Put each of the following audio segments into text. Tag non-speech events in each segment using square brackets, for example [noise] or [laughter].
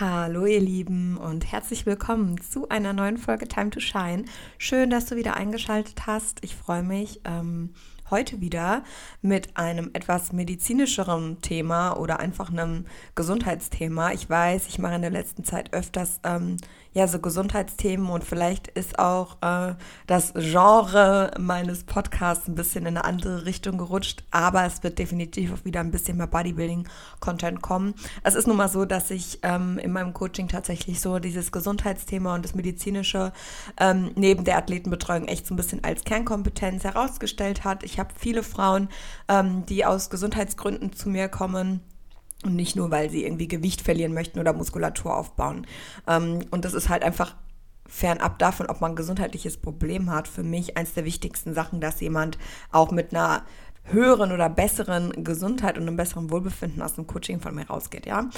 Hallo ihr Lieben und herzlich willkommen zu einer neuen Folge Time to Shine. Schön, dass du wieder eingeschaltet hast. Ich freue mich. Ähm, heute wieder mit einem etwas medizinischeren Thema oder einfach einem Gesundheitsthema. Ich weiß, ich mache in der letzten Zeit öfters ähm, ja so Gesundheitsthemen und vielleicht ist auch äh, das Genre meines Podcasts ein bisschen in eine andere Richtung gerutscht, aber es wird definitiv auch wieder ein bisschen mehr Bodybuilding-Content kommen. Es ist nun mal so, dass ich ähm, in meinem Coaching tatsächlich so dieses Gesundheitsthema und das medizinische ähm, neben der Athletenbetreuung echt so ein bisschen als Kernkompetenz herausgestellt hat. Ich habe viele Frauen, ähm, die aus Gesundheitsgründen zu mir kommen und nicht nur, weil sie irgendwie Gewicht verlieren möchten oder Muskulatur aufbauen. Ähm, und das ist halt einfach fernab davon, ob man ein gesundheitliches Problem hat, für mich eins der wichtigsten Sachen, dass jemand auch mit einer höheren oder besseren Gesundheit und einem besseren Wohlbefinden aus dem Coaching von mir rausgeht, ja.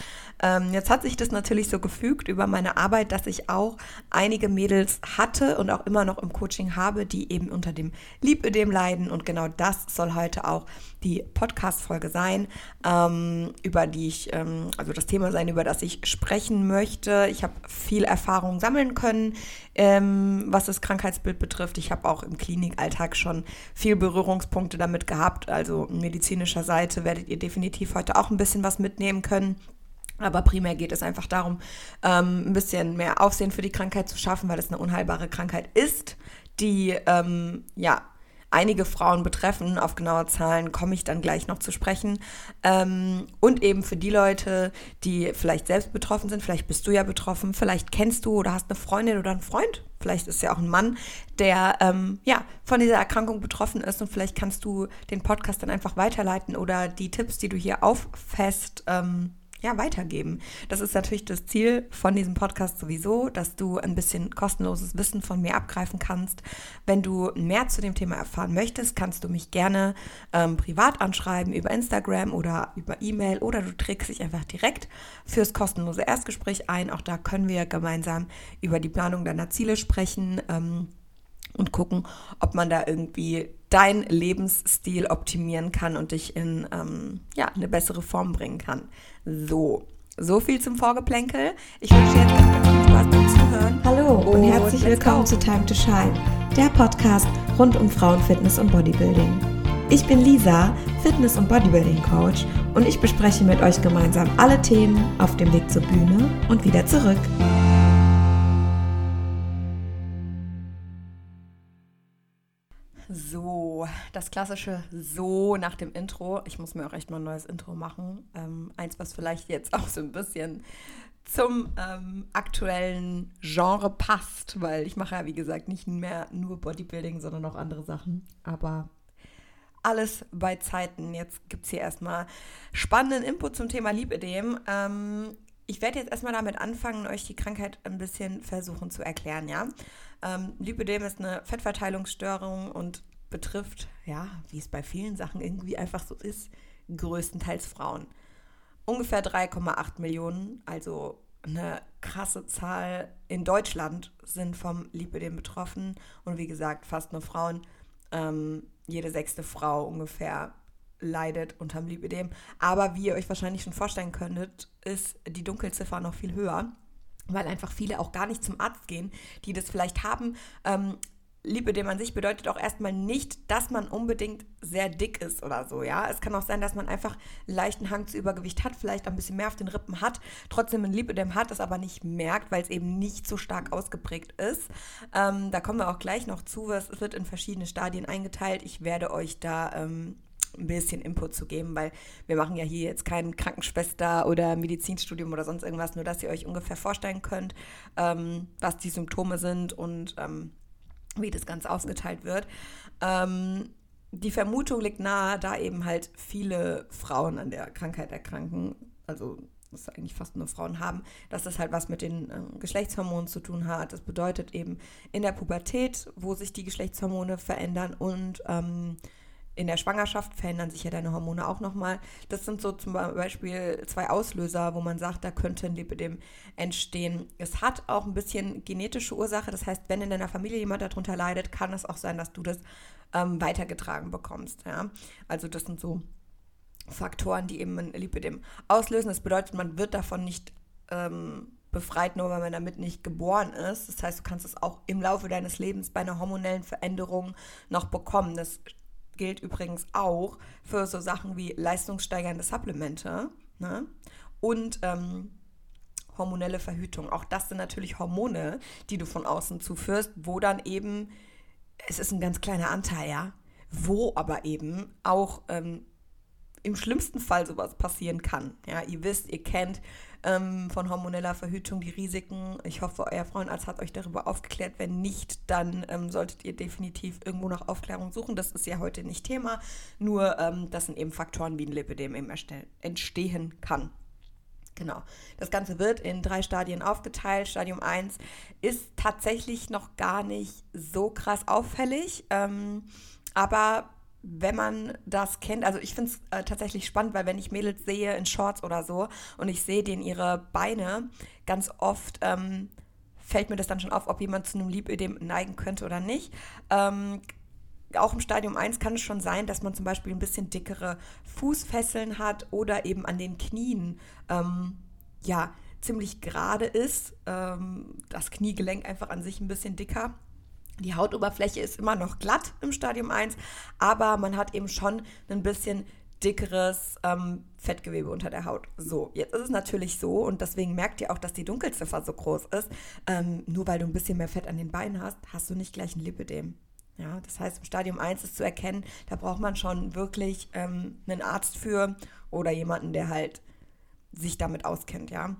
Ähm, jetzt hat sich das natürlich so gefügt über meine Arbeit, dass ich auch einige Mädels hatte und auch immer noch im Coaching habe, die eben unter dem Lipödem leiden und genau das soll heute auch die Podcast-Folge sein, ähm, über die ich, ähm, also das Thema sein, über das ich sprechen möchte. Ich habe viel Erfahrung sammeln können, ähm, was das Krankheitsbild betrifft. Ich habe auch im Klinikalltag schon viel Berührungspunkte damit gehabt. Also medizinischer Seite werdet ihr definitiv heute auch ein bisschen was mitnehmen können. Aber primär geht es einfach darum, ähm, ein bisschen mehr Aufsehen für die Krankheit zu schaffen, weil es eine unheilbare Krankheit ist, die ähm, ja einige Frauen betreffen. Auf genaue Zahlen komme ich dann gleich noch zu sprechen. Ähm, und eben für die Leute, die vielleicht selbst betroffen sind, vielleicht bist du ja betroffen, vielleicht kennst du oder hast eine Freundin oder einen Freund, vielleicht ist ja auch ein Mann, der ähm, ja von dieser Erkrankung betroffen ist und vielleicht kannst du den Podcast dann einfach weiterleiten oder die Tipps, die du hier auffasst, ähm, ja, weitergeben. Das ist natürlich das Ziel von diesem Podcast sowieso, dass du ein bisschen kostenloses Wissen von mir abgreifen kannst. Wenn du mehr zu dem Thema erfahren möchtest, kannst du mich gerne ähm, privat anschreiben über Instagram oder über E-Mail oder du trägst dich einfach direkt fürs kostenlose Erstgespräch ein. Auch da können wir gemeinsam über die Planung deiner Ziele sprechen. Ähm, und gucken, ob man da irgendwie deinen Lebensstil optimieren kann und dich in ähm, ja, eine bessere Form bringen kann. So, so viel zum Vorgeplänkel. Ich wünsche dir jetzt ganz, ganz viel Spaß beim Zuhören. Hallo und, und herzlich willkommen zu Time to Shine, der Podcast rund um Frauenfitness und Bodybuilding. Ich bin Lisa, Fitness- und Bodybuilding-Coach und ich bespreche mit euch gemeinsam alle Themen auf dem Weg zur Bühne und wieder zurück. So, das klassische So nach dem Intro. Ich muss mir auch echt mal ein neues Intro machen. Ähm, eins, was vielleicht jetzt auch so ein bisschen zum ähm, aktuellen Genre passt, weil ich mache ja, wie gesagt, nicht mehr nur Bodybuilding, sondern auch andere Sachen. Aber alles bei Zeiten. Jetzt gibt es hier erstmal spannenden Input zum Thema Lipödem. Ähm, ich werde jetzt erstmal damit anfangen, euch die Krankheit ein bisschen versuchen zu erklären, ja. Ähm, Lipödem ist eine Fettverteilungsstörung und betrifft, ja, wie es bei vielen Sachen irgendwie einfach so ist, größtenteils Frauen. Ungefähr 3,8 Millionen, also eine krasse Zahl in Deutschland sind vom Lipödem betroffen und wie gesagt, fast nur Frauen. Ähm, jede sechste Frau ungefähr leidet unterm Lipödem. Aber wie ihr euch wahrscheinlich schon vorstellen könntet, ist die Dunkelziffer noch viel höher weil einfach viele auch gar nicht zum Arzt gehen, die das vielleicht haben. Ähm, Lipödem an sich bedeutet auch erstmal nicht, dass man unbedingt sehr dick ist oder so, ja. Es kann auch sein, dass man einfach einen leichten Hang zu Übergewicht hat, vielleicht ein bisschen mehr auf den Rippen hat, trotzdem ein Lipödem hat, das aber nicht merkt, weil es eben nicht so stark ausgeprägt ist. Ähm, da kommen wir auch gleich noch zu. Es wird in verschiedene Stadien eingeteilt. Ich werde euch da ähm, ein bisschen Input zu geben, weil wir machen ja hier jetzt kein Krankenschwester oder Medizinstudium oder sonst irgendwas, nur dass ihr euch ungefähr vorstellen könnt, ähm, was die Symptome sind und ähm, wie das Ganze aufgeteilt wird. Ähm, die Vermutung liegt nahe, da eben halt viele Frauen an der Krankheit erkranken, also das eigentlich fast nur Frauen haben, dass das halt was mit den äh, Geschlechtshormonen zu tun hat. Das bedeutet eben in der Pubertät, wo sich die Geschlechtshormone verändern und ähm, in der Schwangerschaft verändern sich ja deine Hormone auch nochmal. Das sind so zum Beispiel zwei Auslöser, wo man sagt, da könnte ein Lipidem entstehen. Es hat auch ein bisschen genetische Ursache. Das heißt, wenn in deiner Familie jemand darunter leidet, kann es auch sein, dass du das ähm, weitergetragen bekommst. Ja? Also das sind so Faktoren, die eben ein Lipidem auslösen. Das bedeutet, man wird davon nicht ähm, befreit, nur weil man damit nicht geboren ist. Das heißt, du kannst es auch im Laufe deines Lebens bei einer hormonellen Veränderung noch bekommen. Das gilt übrigens auch für so Sachen wie leistungssteigernde Supplemente ne? und ähm, hormonelle Verhütung. Auch das sind natürlich Hormone, die du von außen zuführst, wo dann eben, es ist ein ganz kleiner Anteil, ja, wo aber eben auch ähm, im schlimmsten Fall sowas passieren kann. Ja, ihr wisst, ihr kennt ähm, von hormoneller Verhütung die Risiken. Ich hoffe, euer Frauenarzt hat euch darüber aufgeklärt. Wenn nicht, dann ähm, solltet ihr definitiv irgendwo nach Aufklärung suchen. Das ist ja heute nicht Thema. Nur, ähm, das sind eben Faktoren, wie ein Lipidem eben entstehen kann. Genau. Das Ganze wird in drei Stadien aufgeteilt. Stadium 1 ist tatsächlich noch gar nicht so krass auffällig, ähm, aber wenn man das kennt, also ich finde es äh, tatsächlich spannend, weil wenn ich Mädels sehe in Shorts oder so und ich sehe denen ihre Beine, ganz oft ähm, fällt mir das dann schon auf, ob jemand zu einem Lipödem neigen könnte oder nicht. Ähm, auch im Stadium 1 kann es schon sein, dass man zum Beispiel ein bisschen dickere Fußfesseln hat oder eben an den Knien, ähm, ja, ziemlich gerade ist. Ähm, das Kniegelenk einfach an sich ein bisschen dicker. Die Hautoberfläche ist immer noch glatt im Stadium 1, aber man hat eben schon ein bisschen dickeres ähm, Fettgewebe unter der Haut. So, jetzt ist es natürlich so und deswegen merkt ihr auch, dass die Dunkelziffer so groß ist. Ähm, nur weil du ein bisschen mehr Fett an den Beinen hast, hast du nicht gleich ein Lipidem. Ja, das heißt, im Stadium 1 ist zu erkennen, da braucht man schon wirklich ähm, einen Arzt für oder jemanden, der halt sich damit auskennt, ja.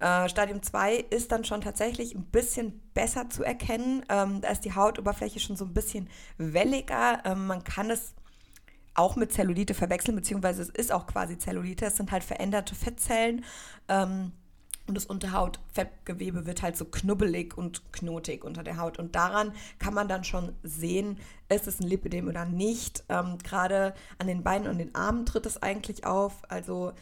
Äh, Stadium 2 ist dann schon tatsächlich ein bisschen besser zu erkennen. Ähm, da ist die Hautoberfläche schon so ein bisschen welliger. Ähm, man kann es auch mit Zellulite verwechseln, beziehungsweise es ist auch quasi Zellulite. Es sind halt veränderte Fettzellen. Ähm, und das Unterhautfettgewebe wird halt so knubbelig und knotig unter der Haut. Und daran kann man dann schon sehen, ist es ein Lipidem oder nicht. Ähm, Gerade an den Beinen und den Armen tritt es eigentlich auf. Also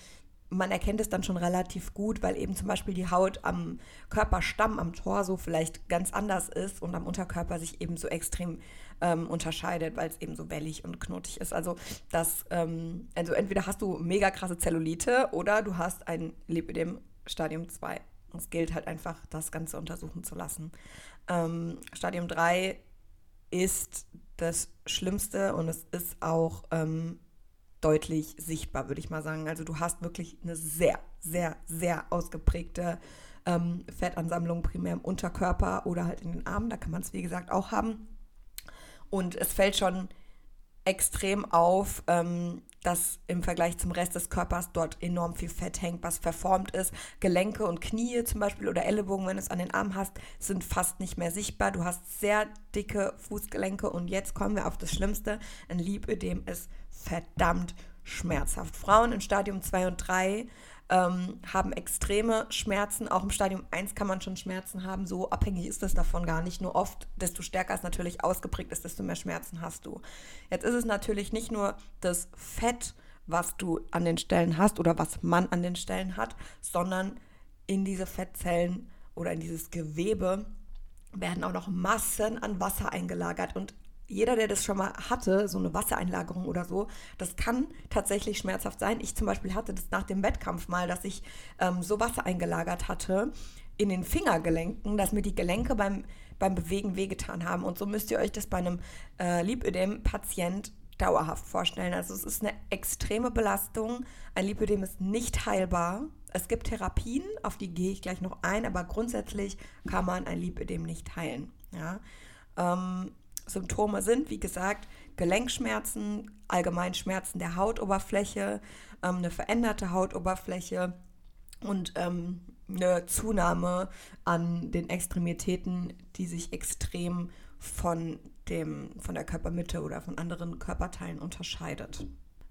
man erkennt es dann schon relativ gut, weil eben zum Beispiel die Haut am Körperstamm, am Torso vielleicht ganz anders ist und am Unterkörper sich eben so extrem ähm, unterscheidet, weil es eben so wellig und knotig ist. Also das, ähm, also entweder hast du mega krasse Zellulite oder du hast ein Lipidem Stadium 2. Es gilt halt einfach, das Ganze untersuchen zu lassen. Ähm, Stadium 3 ist das Schlimmste und es ist auch ähm, deutlich sichtbar, würde ich mal sagen. Also du hast wirklich eine sehr, sehr, sehr ausgeprägte ähm, Fettansammlung, primär im Unterkörper oder halt in den Armen. Da kann man es, wie gesagt, auch haben. Und es fällt schon extrem auf, ähm, dass im Vergleich zum Rest des Körpers dort enorm viel Fett hängt, was verformt ist. Gelenke und Knie zum Beispiel oder Ellenbogen, wenn du es an den Arm hast, sind fast nicht mehr sichtbar. Du hast sehr dicke Fußgelenke und jetzt kommen wir auf das Schlimmste. Ein Lipödem ist verdammt schmerzhaft. Frauen in Stadium 2 und 3 ähm, haben extreme Schmerzen. Auch im Stadium 1 kann man schon Schmerzen haben. So abhängig ist das davon gar nicht. Nur oft, desto stärker es natürlich ausgeprägt ist, desto mehr Schmerzen hast du. Jetzt ist es natürlich nicht nur das Fett, was du an den Stellen hast oder was man an den Stellen hat, sondern in diese Fettzellen oder in dieses Gewebe werden auch noch Massen an Wasser eingelagert. Und jeder, der das schon mal hatte, so eine Wassereinlagerung oder so, das kann tatsächlich schmerzhaft sein. Ich zum Beispiel hatte das nach dem Wettkampf mal, dass ich ähm, so Wasser eingelagert hatte in den Fingergelenken, dass mir die Gelenke beim, beim Bewegen wehgetan haben. Und so müsst ihr euch das bei einem äh, Lipödem-Patient dauerhaft vorstellen. Also es ist eine extreme Belastung. Ein Lipödem ist nicht heilbar. Es gibt Therapien, auf die gehe ich gleich noch ein, aber grundsätzlich kann man ein Lipödem nicht heilen. Ja? Ähm, Symptome sind, wie gesagt, Gelenkschmerzen, allgemein Schmerzen der Hautoberfläche, ähm, eine veränderte Hautoberfläche und ähm, eine Zunahme an den Extremitäten, die sich extrem von, dem, von der Körpermitte oder von anderen Körperteilen unterscheidet.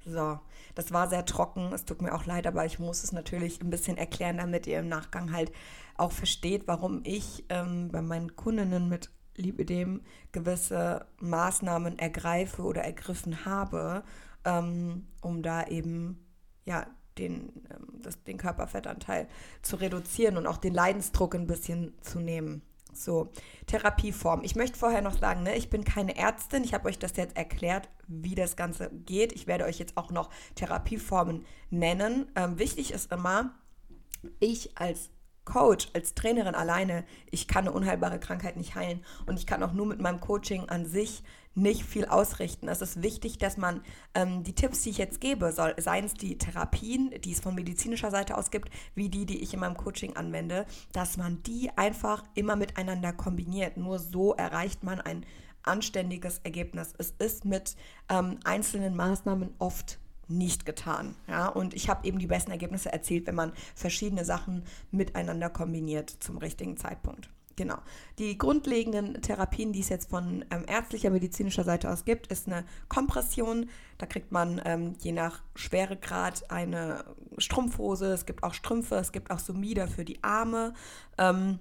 So, das war sehr trocken. Es tut mir auch leid, aber ich muss es natürlich ein bisschen erklären, damit ihr im Nachgang halt auch versteht, warum ich ähm, bei meinen Kundinnen mit Lipidem gewisse Maßnahmen ergreife oder ergriffen habe, ähm, um da eben ja, den, ähm, das, den Körperfettanteil zu reduzieren und auch den Leidensdruck ein bisschen zu nehmen. So, Therapieform. Ich möchte vorher noch sagen, ne, ich bin keine Ärztin. Ich habe euch das jetzt erklärt, wie das Ganze geht. Ich werde euch jetzt auch noch Therapieformen nennen. Ähm, wichtig ist immer, ich als Coach, als Trainerin alleine, ich kann eine unheilbare Krankheit nicht heilen und ich kann auch nur mit meinem Coaching an sich nicht viel ausrichten. Es ist wichtig, dass man ähm, die Tipps, die ich jetzt gebe, soll, seien es die Therapien, die es von medizinischer Seite aus gibt, wie die, die ich in meinem Coaching anwende, dass man die einfach immer miteinander kombiniert. Nur so erreicht man ein anständiges Ergebnis. Es ist mit ähm, einzelnen Maßnahmen oft nicht getan. Ja? Und ich habe eben die besten Ergebnisse erzielt, wenn man verschiedene Sachen miteinander kombiniert zum richtigen Zeitpunkt. Genau. Die grundlegenden Therapien, die es jetzt von ähm, ärztlicher, medizinischer Seite aus gibt, ist eine Kompression. Da kriegt man ähm, je nach Schweregrad eine Strumpfhose. Es gibt auch Strümpfe, es gibt auch Sumida für die Arme. Ähm,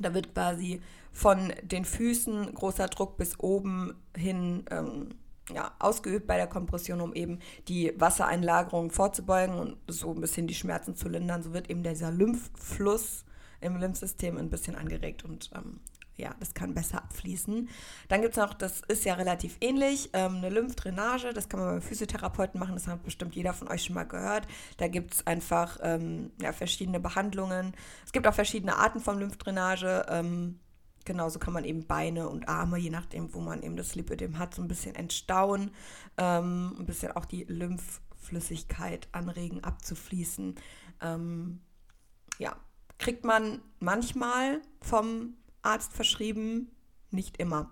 da wird quasi von den Füßen großer Druck bis oben hin ähm, ja, ausgeübt bei der Kompression, um eben die Wassereinlagerung vorzubeugen und so ein bisschen die Schmerzen zu lindern. So wird eben dieser Lymphfluss im Lymphsystem ein bisschen angeregt und ähm, ja, das kann besser abfließen. Dann gibt es noch, das ist ja relativ ähnlich, ähm, eine Lymphdrainage, das kann man beim Physiotherapeuten machen, das hat bestimmt jeder von euch schon mal gehört. Da gibt es einfach ähm, ja, verschiedene Behandlungen. Es gibt auch verschiedene Arten von Lymphdrainage. Ähm, genauso kann man eben Beine und Arme, je nachdem, wo man eben das Lipödem hat, so ein bisschen entstauen, ähm, ein bisschen auch die Lymphflüssigkeit anregen, abzufließen. Ähm, ja, kriegt man manchmal vom Arzt verschrieben, nicht immer.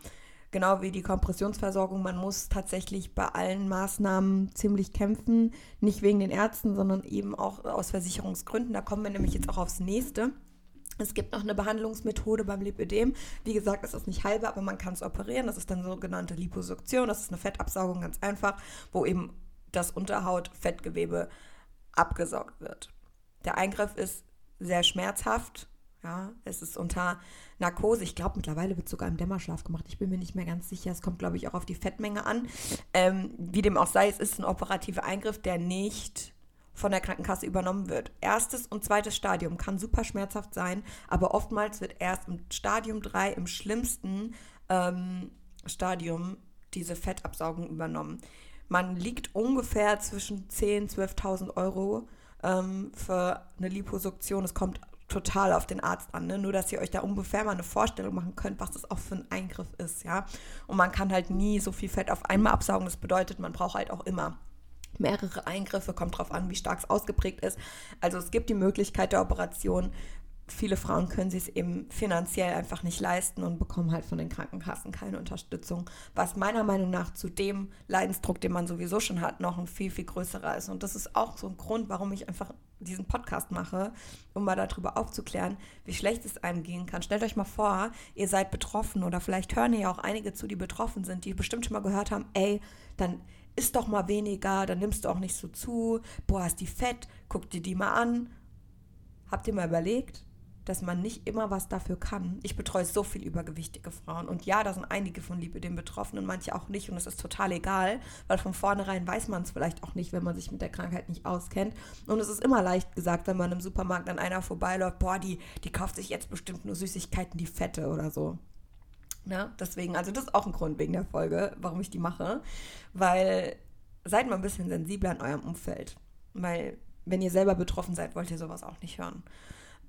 Genau wie die Kompressionsversorgung, man muss tatsächlich bei allen Maßnahmen ziemlich kämpfen, nicht wegen den Ärzten, sondern eben auch aus Versicherungsgründen. Da kommen wir nämlich jetzt auch aufs nächste. Es gibt noch eine Behandlungsmethode beim Lipödem. Wie gesagt, es ist nicht heilbar, aber man kann es operieren. Das ist dann sogenannte Liposuktion. Das ist eine Fettabsaugung, ganz einfach, wo eben das Unterhaut-Fettgewebe abgesaugt wird. Der Eingriff ist sehr schmerzhaft. Ja, es ist unter Narkose. Ich glaube, mittlerweile wird sogar im Dämmerschlaf gemacht. Ich bin mir nicht mehr ganz sicher. Es kommt, glaube ich, auch auf die Fettmenge an. Ähm, wie dem auch sei, es ist ein operativer Eingriff, der nicht von der Krankenkasse übernommen wird. Erstes und zweites Stadium kann super schmerzhaft sein, aber oftmals wird erst im Stadium 3, im schlimmsten ähm, Stadium, diese Fettabsaugung übernommen. Man liegt ungefähr zwischen 10.000 und 12.000 Euro ähm, für eine Liposuktion. Es kommt total auf den Arzt an, ne? nur dass ihr euch da ungefähr mal eine Vorstellung machen könnt, was das auch für ein Eingriff ist, ja. Und man kann halt nie so viel Fett auf einmal absaugen. Das bedeutet, man braucht halt auch immer mehrere Eingriffe, kommt drauf an, wie stark es ausgeprägt ist. Also es gibt die Möglichkeit der Operation viele Frauen können sich es eben finanziell einfach nicht leisten und bekommen halt von den Krankenkassen keine Unterstützung, was meiner Meinung nach zu dem Leidensdruck, den man sowieso schon hat, noch ein viel, viel größerer ist. Und das ist auch so ein Grund, warum ich einfach diesen Podcast mache, um mal darüber aufzuklären, wie schlecht es einem gehen kann. Stellt euch mal vor, ihr seid betroffen oder vielleicht hören ja auch einige zu, die betroffen sind, die bestimmt schon mal gehört haben, ey, dann isst doch mal weniger, dann nimmst du auch nicht so zu, boah, ist die fett, guck dir die mal an. Habt ihr mal überlegt, dass man nicht immer was dafür kann. Ich betreue so viel übergewichtige Frauen. Und ja, da sind einige von Lipidem betroffen und manche auch nicht. Und es ist total egal, weil von vornherein weiß man es vielleicht auch nicht, wenn man sich mit der Krankheit nicht auskennt. Und es ist immer leicht gesagt, wenn man im Supermarkt an einer vorbeiläuft, boah, die, die kauft sich jetzt bestimmt nur Süßigkeiten, die Fette oder so. Ja, deswegen, also das ist auch ein Grund wegen der Folge, warum ich die mache. Weil seid mal ein bisschen sensibler in eurem Umfeld. Weil wenn ihr selber betroffen seid, wollt ihr sowas auch nicht hören.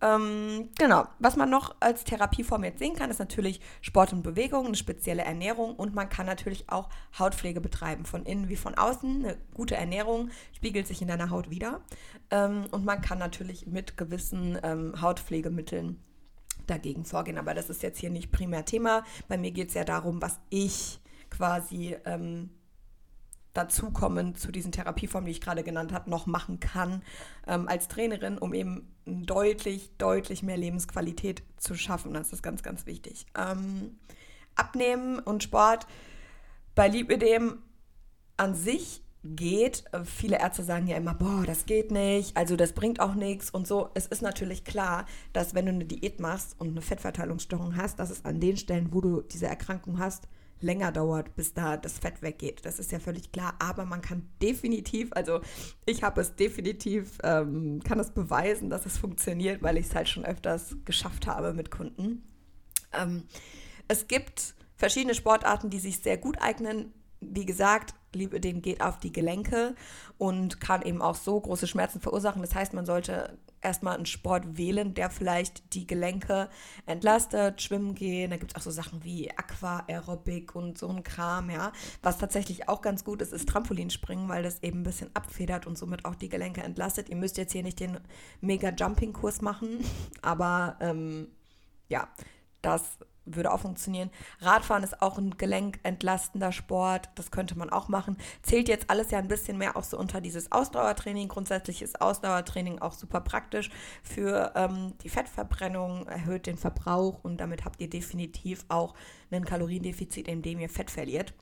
Ähm, genau. Was man noch als Therapieform jetzt sehen kann, ist natürlich Sport und Bewegung, eine spezielle Ernährung und man kann natürlich auch Hautpflege betreiben, von innen wie von außen. Eine gute Ernährung spiegelt sich in deiner Haut wieder ähm, und man kann natürlich mit gewissen ähm, Hautpflegemitteln dagegen vorgehen. Aber das ist jetzt hier nicht primär Thema. Bei mir geht es ja darum, was ich quasi ähm, dazukommen zu diesen Therapieformen, die ich gerade genannt habe, noch machen kann ähm, als Trainerin, um eben deutlich, deutlich mehr Lebensqualität zu schaffen. Das ist ganz, ganz wichtig. Ähm, Abnehmen und Sport bei Lipödem an sich geht. Viele Ärzte sagen ja immer, boah, das geht nicht, also das bringt auch nichts und so. Es ist natürlich klar, dass wenn du eine Diät machst und eine Fettverteilungsstörung hast, dass es an den Stellen, wo du diese Erkrankung hast, länger dauert, bis da das Fett weggeht. Das ist ja völlig klar. Aber man kann definitiv, also ich habe es definitiv, ähm, kann es beweisen, dass es funktioniert, weil ich es halt schon öfters geschafft habe mit Kunden. Ähm, es gibt verschiedene Sportarten, die sich sehr gut eignen. Wie gesagt, Lipödem geht auf die Gelenke und kann eben auch so große Schmerzen verursachen. Das heißt, man sollte erstmal einen Sport wählen, der vielleicht die Gelenke entlastet, schwimmen gehen. Da gibt es auch so Sachen wie Aquaerobik und so ein Kram, ja. Was tatsächlich auch ganz gut ist, ist Trampolinspringen, weil das eben ein bisschen abfedert und somit auch die Gelenke entlastet. Ihr müsst jetzt hier nicht den Mega-Jumping-Kurs machen, [laughs] aber ähm, ja, das würde auch funktionieren. Radfahren ist auch ein gelenkentlastender Sport, das könnte man auch machen. Zählt jetzt alles ja ein bisschen mehr auch so unter dieses Ausdauertraining. Grundsätzlich ist Ausdauertraining auch super praktisch für ähm, die Fettverbrennung, erhöht den Verbrauch und damit habt ihr definitiv auch ein Kaloriendefizit, indem ihr Fett verliert.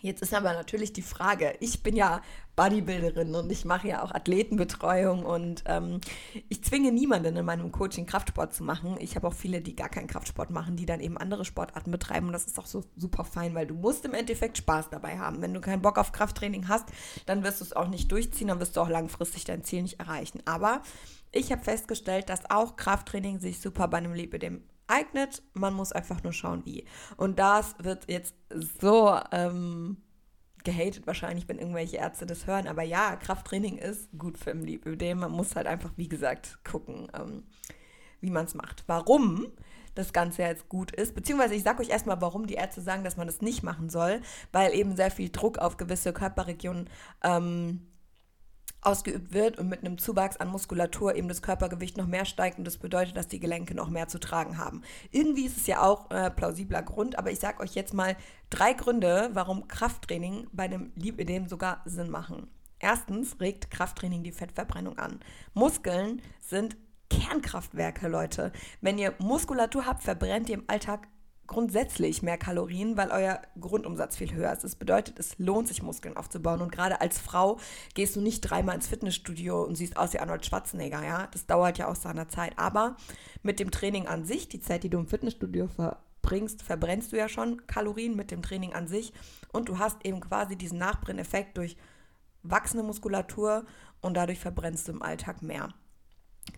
Jetzt ist aber natürlich die Frage, ich bin ja Bodybuilderin und ich mache ja auch Athletenbetreuung und ähm, ich zwinge niemanden in meinem Coaching Kraftsport zu machen. Ich habe auch viele, die gar keinen Kraftsport machen, die dann eben andere Sportarten betreiben und das ist auch so super fein, weil du musst im Endeffekt Spaß dabei haben. Wenn du keinen Bock auf Krafttraining hast, dann wirst du es auch nicht durchziehen, dann wirst du auch langfristig dein Ziel nicht erreichen. Aber ich habe festgestellt, dass auch Krafttraining sich super bei einem eignet. Man muss einfach nur schauen, wie. Und das wird jetzt so ähm, gehatet wahrscheinlich, wenn irgendwelche Ärzte das hören. Aber ja, Krafttraining ist gut für Lipödem. Man muss halt einfach, wie gesagt, gucken, ähm, wie man es macht. Warum das Ganze jetzt gut ist, beziehungsweise ich sage euch erstmal, warum die Ärzte sagen, dass man das nicht machen soll, weil eben sehr viel Druck auf gewisse Körperregionen ähm, ausgeübt wird und mit einem Zuwachs an Muskulatur eben das Körpergewicht noch mehr steigt und das bedeutet, dass die Gelenke noch mehr zu tragen haben. Irgendwie ist es ja auch äh, plausibler Grund, aber ich sage euch jetzt mal drei Gründe, warum Krafttraining bei einem Lipödem sogar Sinn machen. Erstens regt Krafttraining die Fettverbrennung an. Muskeln sind Kernkraftwerke, Leute. Wenn ihr Muskulatur habt, verbrennt ihr im Alltag grundsätzlich mehr Kalorien, weil euer Grundumsatz viel höher ist. Das bedeutet, es lohnt sich, Muskeln aufzubauen. Und gerade als Frau gehst du nicht dreimal ins Fitnessstudio und siehst aus wie Arnold Schwarzenegger, ja. Das dauert ja auch seiner Zeit. Aber mit dem Training an sich, die Zeit, die du im Fitnessstudio verbringst, verbrennst du ja schon Kalorien mit dem Training an sich. Und du hast eben quasi diesen Nachbrenneffekt durch wachsende Muskulatur und dadurch verbrennst du im Alltag mehr.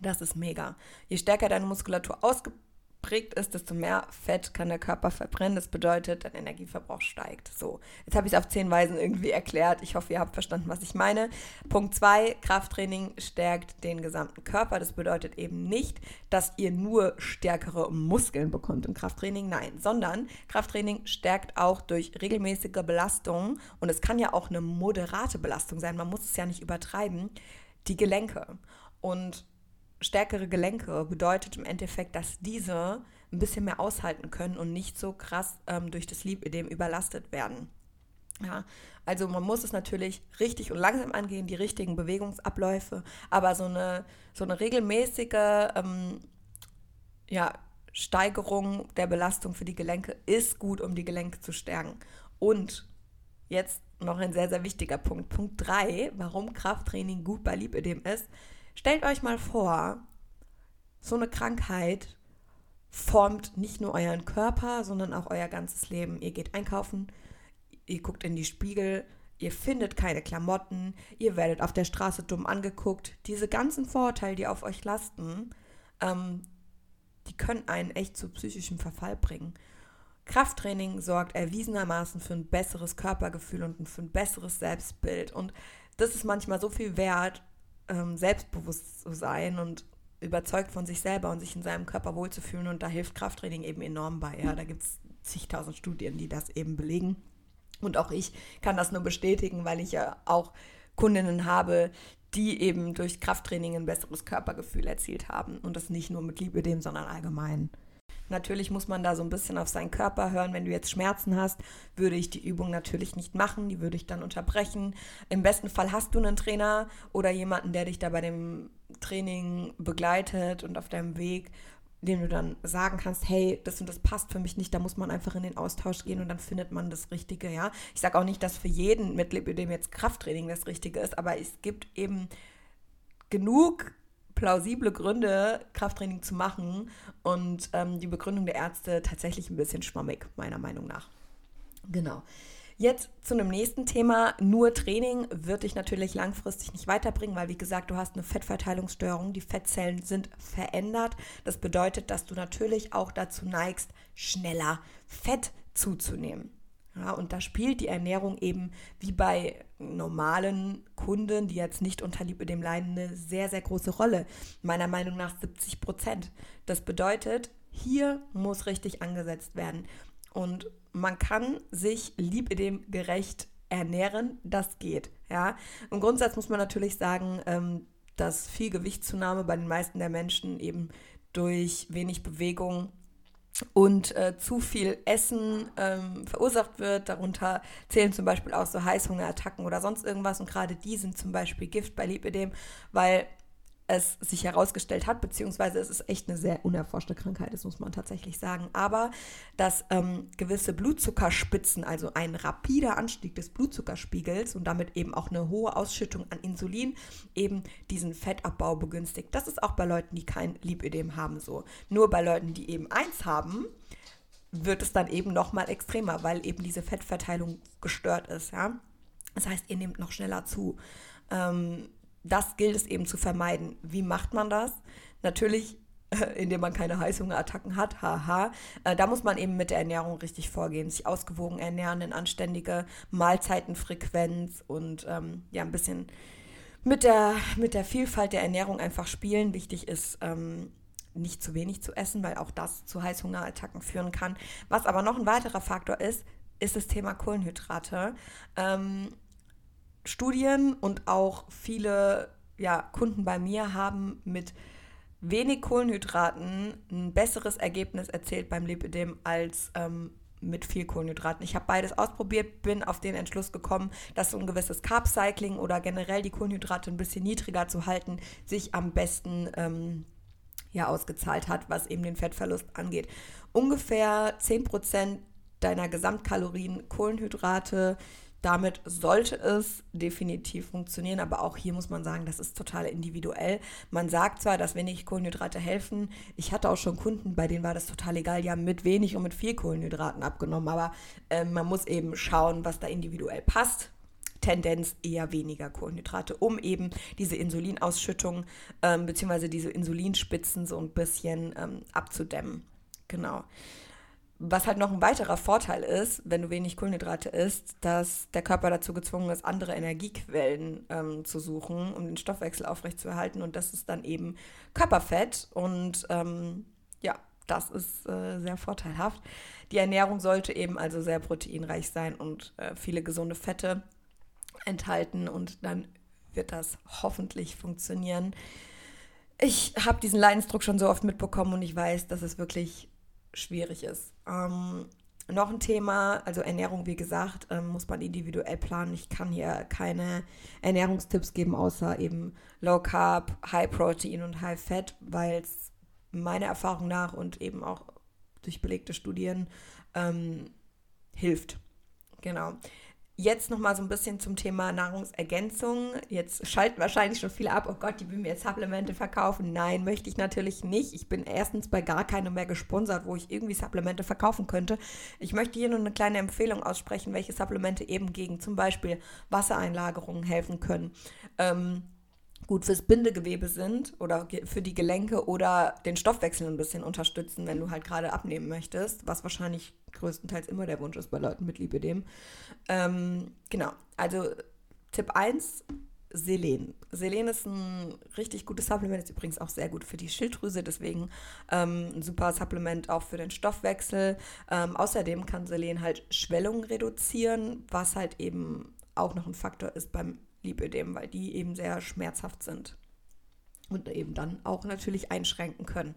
Das ist mega. Je stärker deine Muskulatur ausgeprägt geprägt ist, desto mehr Fett kann der Körper verbrennen. Das bedeutet, dein Energieverbrauch steigt. So, jetzt habe ich es auf zehn Weisen irgendwie erklärt. Ich hoffe, ihr habt verstanden, was ich meine. Punkt zwei: Krafttraining stärkt den gesamten Körper. Das bedeutet eben nicht, dass ihr nur stärkere Muskeln bekommt im Krafttraining. Nein, sondern Krafttraining stärkt auch durch regelmäßige Belastung. Und es kann ja auch eine moderate Belastung sein. Man muss es ja nicht übertreiben. Die Gelenke. Und stärkere Gelenke bedeutet im Endeffekt, dass diese ein bisschen mehr aushalten können und nicht so krass ähm, durch das Lipödem überlastet werden. Ja, also man muss es natürlich richtig und langsam angehen, die richtigen Bewegungsabläufe, aber so eine, so eine regelmäßige ähm, ja, Steigerung der Belastung für die Gelenke ist gut, um die Gelenke zu stärken. Und jetzt noch ein sehr, sehr wichtiger Punkt. Punkt 3, warum Krafttraining gut bei Lipödem ist, Stellt euch mal vor, so eine Krankheit formt nicht nur euren Körper, sondern auch euer ganzes Leben. Ihr geht einkaufen, ihr guckt in die Spiegel, ihr findet keine Klamotten, ihr werdet auf der Straße dumm angeguckt. Diese ganzen Vorurteile, die auf euch lasten, ähm, die können einen echt zu psychischem Verfall bringen. Krafttraining sorgt erwiesenermaßen für ein besseres Körpergefühl und für ein besseres Selbstbild. Und das ist manchmal so viel wert, ähm, selbstbewusst zu sein und überzeugt von sich selber und sich in seinem Körper wohlzufühlen. Und da hilft Krafttraining eben enorm bei. Ja, da gibt es zigtausend Studien, die das eben belegen. Und auch ich kann das nur bestätigen, weil ich ja auch Kundinnen habe, die eben durch Krafttraining ein besseres Körpergefühl erzielt haben. Und das nicht nur mit Liebe dem, sondern allgemein. Natürlich muss man da so ein bisschen auf seinen Körper hören. Wenn du jetzt Schmerzen hast, würde ich die Übung natürlich nicht machen. Die würde ich dann unterbrechen. Im besten Fall hast du einen Trainer oder jemanden, der dich da bei dem Training begleitet und auf deinem Weg, dem du dann sagen kannst, hey, das und das passt für mich nicht, da muss man einfach in den Austausch gehen und dann findet man das Richtige, ja. Ich sage auch nicht, dass für jeden mit dem jetzt Krafttraining das Richtige ist, aber es gibt eben genug plausible Gründe, Krafttraining zu machen und ähm, die Begründung der Ärzte tatsächlich ein bisschen schwammig, meiner Meinung nach. Genau. Jetzt zu einem nächsten Thema. Nur Training wird dich natürlich langfristig nicht weiterbringen, weil wie gesagt, du hast eine Fettverteilungsstörung. Die Fettzellen sind verändert. Das bedeutet, dass du natürlich auch dazu neigst, schneller Fett zuzunehmen. Ja, und da spielt die Ernährung eben wie bei normalen Kunden, die jetzt nicht unter Lipödem leiden, eine sehr, sehr große Rolle. Meiner Meinung nach 70 Prozent. Das bedeutet, hier muss richtig angesetzt werden. Und man kann sich Lipödem gerecht ernähren, das geht. Ja? Im Grundsatz muss man natürlich sagen, ähm, dass viel Gewichtszunahme bei den meisten der Menschen eben durch wenig Bewegung und äh, zu viel Essen ähm, verursacht wird. Darunter zählen zum Beispiel auch so Heißhungerattacken oder sonst irgendwas. Und gerade die sind zum Beispiel Gift bei Lipidem, weil es sich herausgestellt hat, beziehungsweise es ist echt eine sehr unerforschte Krankheit, das muss man tatsächlich sagen. Aber dass ähm, gewisse Blutzuckerspitzen, also ein rapider Anstieg des Blutzuckerspiegels und damit eben auch eine hohe Ausschüttung an Insulin, eben diesen Fettabbau begünstigt. Das ist auch bei Leuten, die kein Lipödem haben, so. Nur bei Leuten, die eben eins haben, wird es dann eben noch mal extremer, weil eben diese Fettverteilung gestört ist, ja. Das heißt, ihr nehmt noch schneller zu. Ähm, das gilt es eben zu vermeiden. Wie macht man das? Natürlich, [laughs] indem man keine Heißhungerattacken hat, haha. Äh, da muss man eben mit der Ernährung richtig vorgehen, sich ausgewogen ernähren, eine anständige Mahlzeitenfrequenz und ähm, ja, ein bisschen mit der, mit der Vielfalt der Ernährung einfach spielen. Wichtig ist, ähm, nicht zu wenig zu essen, weil auch das zu Heißhungerattacken führen kann. Was aber noch ein weiterer Faktor ist, ist das Thema Kohlenhydrate. Ähm, Studien und auch viele ja, Kunden bei mir haben mit wenig Kohlenhydraten ein besseres Ergebnis erzielt beim Lipidem als ähm, mit viel Kohlenhydraten. Ich habe beides ausprobiert, bin auf den Entschluss gekommen, dass so ein gewisses Carb-Cycling oder generell die Kohlenhydrate ein bisschen niedriger zu halten, sich am besten ähm, ja, ausgezahlt hat, was eben den Fettverlust angeht. Ungefähr 10% deiner Gesamtkalorien Kohlenhydrate, damit sollte es definitiv funktionieren, aber auch hier muss man sagen, das ist total individuell. Man sagt zwar, dass wenig Kohlenhydrate helfen. Ich hatte auch schon Kunden, bei denen war das total egal, die haben mit wenig und mit viel Kohlenhydraten abgenommen, aber äh, man muss eben schauen, was da individuell passt. Tendenz eher weniger Kohlenhydrate, um eben diese Insulinausschüttung ähm, bzw. diese Insulinspitzen so ein bisschen ähm, abzudämmen. Genau. Was halt noch ein weiterer Vorteil ist, wenn du wenig Kohlenhydrate isst, dass der Körper dazu gezwungen ist, andere Energiequellen ähm, zu suchen, um den Stoffwechsel aufrechtzuerhalten. Und das ist dann eben Körperfett. Und ähm, ja, das ist äh, sehr vorteilhaft. Die Ernährung sollte eben also sehr proteinreich sein und äh, viele gesunde Fette enthalten. Und dann wird das hoffentlich funktionieren. Ich habe diesen Leidensdruck schon so oft mitbekommen und ich weiß, dass es wirklich schwierig ist. Ähm, noch ein Thema, also Ernährung, wie gesagt, ähm, muss man individuell planen. Ich kann hier keine Ernährungstipps geben, außer eben Low Carb, High Protein und High Fat, weil es meiner Erfahrung nach und eben auch durch belegte Studien ähm, hilft. Genau. Jetzt nochmal so ein bisschen zum Thema Nahrungsergänzung. Jetzt schalten wahrscheinlich schon viele ab, oh Gott, die will mir jetzt Supplemente verkaufen. Nein, möchte ich natürlich nicht. Ich bin erstens bei gar keinem mehr gesponsert, wo ich irgendwie Supplemente verkaufen könnte. Ich möchte hier nur eine kleine Empfehlung aussprechen, welche Supplemente eben gegen zum Beispiel Wassereinlagerungen helfen können. Ähm, gut fürs Bindegewebe sind oder für die Gelenke oder den Stoffwechsel ein bisschen unterstützen, wenn du halt gerade abnehmen möchtest, was wahrscheinlich größtenteils immer der Wunsch ist bei Leuten mit Lipidem. Ähm, genau, also Tipp 1, Selen. Selen ist ein richtig gutes Supplement, ist übrigens auch sehr gut für die Schilddrüse, deswegen ähm, ein super Supplement auch für den Stoffwechsel. Ähm, außerdem kann Selen halt Schwellungen reduzieren, was halt eben auch noch ein Faktor ist beim Lipödem, weil die eben sehr schmerzhaft sind und eben dann auch natürlich einschränken können.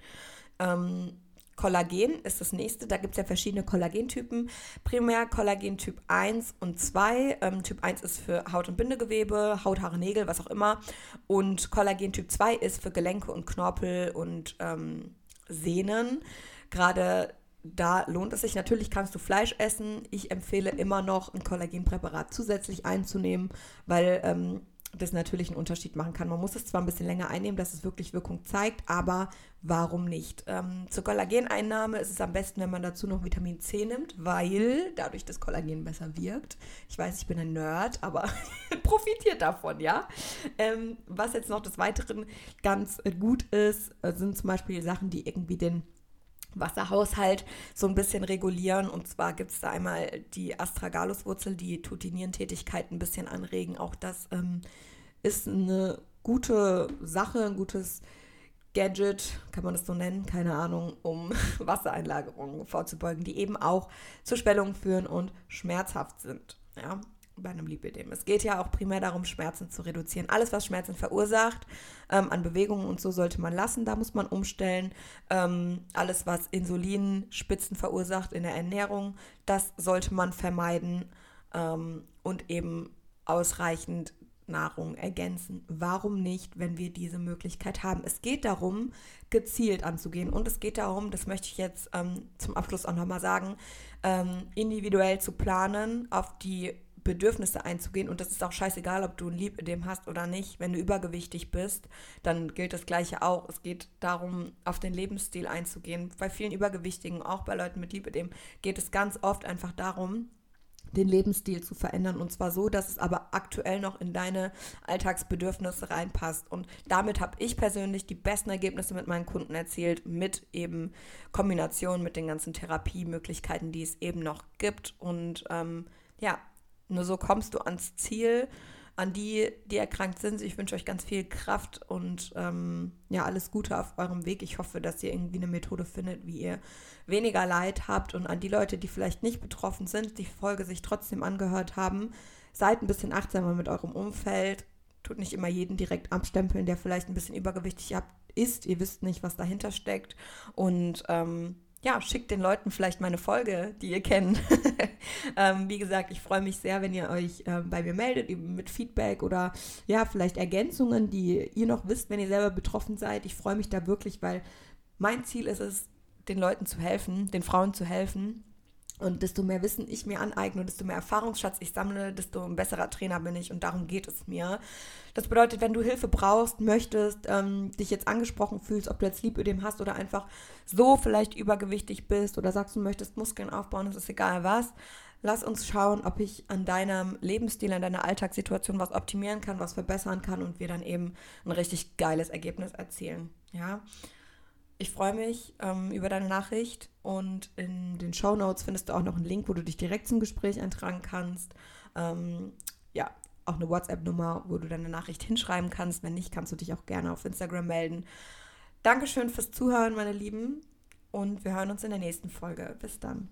Ähm, Kollagen ist das nächste. Da gibt es ja verschiedene Kollagentypen. Primär Kollagen Typ 1 und 2. Ähm, typ 1 ist für Haut- und Bindegewebe, Haut, Haare, Nägel, was auch immer. Und Kollagen Typ 2 ist für Gelenke und Knorpel und ähm, Sehnen. Gerade da lohnt es sich. Natürlich kannst du Fleisch essen. Ich empfehle immer noch ein Kollagenpräparat zusätzlich einzunehmen, weil ähm, das natürlich einen Unterschied machen kann. Man muss es zwar ein bisschen länger einnehmen, dass es wirklich Wirkung zeigt, aber warum nicht? Ähm, zur Kollageneinnahme ist es am besten, wenn man dazu noch Vitamin C nimmt, weil dadurch das Kollagen besser wirkt. Ich weiß, ich bin ein Nerd, aber [laughs] profitiert davon, ja. Ähm, was jetzt noch des Weiteren ganz gut ist, sind zum Beispiel Sachen, die irgendwie den Wasserhaushalt so ein bisschen regulieren. Und zwar gibt es da einmal die Astragalus-Wurzel, die tut die Nierentätigkeit ein bisschen anregen. Auch das ähm, ist eine gute Sache, ein gutes Gadget, kann man das so nennen, keine Ahnung, um [laughs] Wassereinlagerungen vorzubeugen, die eben auch zu Schwellungen führen und schmerzhaft sind. Ja, bei einem Lipidem. Es geht ja auch primär darum, Schmerzen zu reduzieren. Alles, was Schmerzen verursacht, ähm, an Bewegungen und so sollte man lassen, da muss man umstellen. Ähm, alles, was Insulinspitzen verursacht in der Ernährung, das sollte man vermeiden ähm, und eben ausreichend Nahrung ergänzen. Warum nicht, wenn wir diese Möglichkeit haben? Es geht darum, gezielt anzugehen und es geht darum, das möchte ich jetzt ähm, zum Abschluss auch nochmal sagen, ähm, individuell zu planen, auf die Bedürfnisse einzugehen und das ist auch scheißegal, ob du ein Lipödem hast oder nicht. Wenn du übergewichtig bist, dann gilt das Gleiche auch. Es geht darum, auf den Lebensstil einzugehen. Bei vielen Übergewichtigen, auch bei Leuten mit Lipödem, geht es ganz oft einfach darum, den Lebensstil zu verändern und zwar so, dass es aber aktuell noch in deine Alltagsbedürfnisse reinpasst. Und damit habe ich persönlich die besten Ergebnisse mit meinen Kunden erzielt, mit eben Kombination mit den ganzen Therapiemöglichkeiten, die es eben noch gibt. Und ähm, ja, nur so kommst du ans Ziel. An die, die erkrankt sind, ich wünsche euch ganz viel Kraft und ähm, ja, alles Gute auf eurem Weg. Ich hoffe, dass ihr irgendwie eine Methode findet, wie ihr weniger Leid habt. Und an die Leute, die vielleicht nicht betroffen sind, die Folge sich trotzdem angehört haben, seid ein bisschen achtsamer mit eurem Umfeld. Tut nicht immer jeden direkt abstempeln, der vielleicht ein bisschen übergewichtig ist. Ihr wisst nicht, was dahinter steckt. Und ähm, ja, schickt den Leuten vielleicht meine Folge, die ihr kennt. [laughs] ähm, wie gesagt, ich freue mich sehr, wenn ihr euch ähm, bei mir meldet, eben mit Feedback oder ja, vielleicht Ergänzungen, die ihr noch wisst, wenn ihr selber betroffen seid. Ich freue mich da wirklich, weil mein Ziel ist es, den Leuten zu helfen, den Frauen zu helfen und desto mehr Wissen ich mir aneigne desto mehr Erfahrungsschatz ich sammle, desto ein besserer Trainer bin ich. Und darum geht es mir. Das bedeutet, wenn du Hilfe brauchst, möchtest, ähm, dich jetzt angesprochen fühlst, ob du jetzt Lipödem hast oder einfach so vielleicht übergewichtig bist oder sagst, du möchtest Muskeln aufbauen, es ist egal was. Lass uns schauen, ob ich an deinem Lebensstil, an deiner Alltagssituation was optimieren kann, was verbessern kann und wir dann eben ein richtig geiles Ergebnis erzielen. Ja. Ich freue mich ähm, über deine Nachricht und in den Show Notes findest du auch noch einen Link, wo du dich direkt zum Gespräch eintragen kannst. Ähm, ja, auch eine WhatsApp-Nummer, wo du deine Nachricht hinschreiben kannst. Wenn nicht, kannst du dich auch gerne auf Instagram melden. Dankeschön fürs Zuhören, meine Lieben. Und wir hören uns in der nächsten Folge. Bis dann.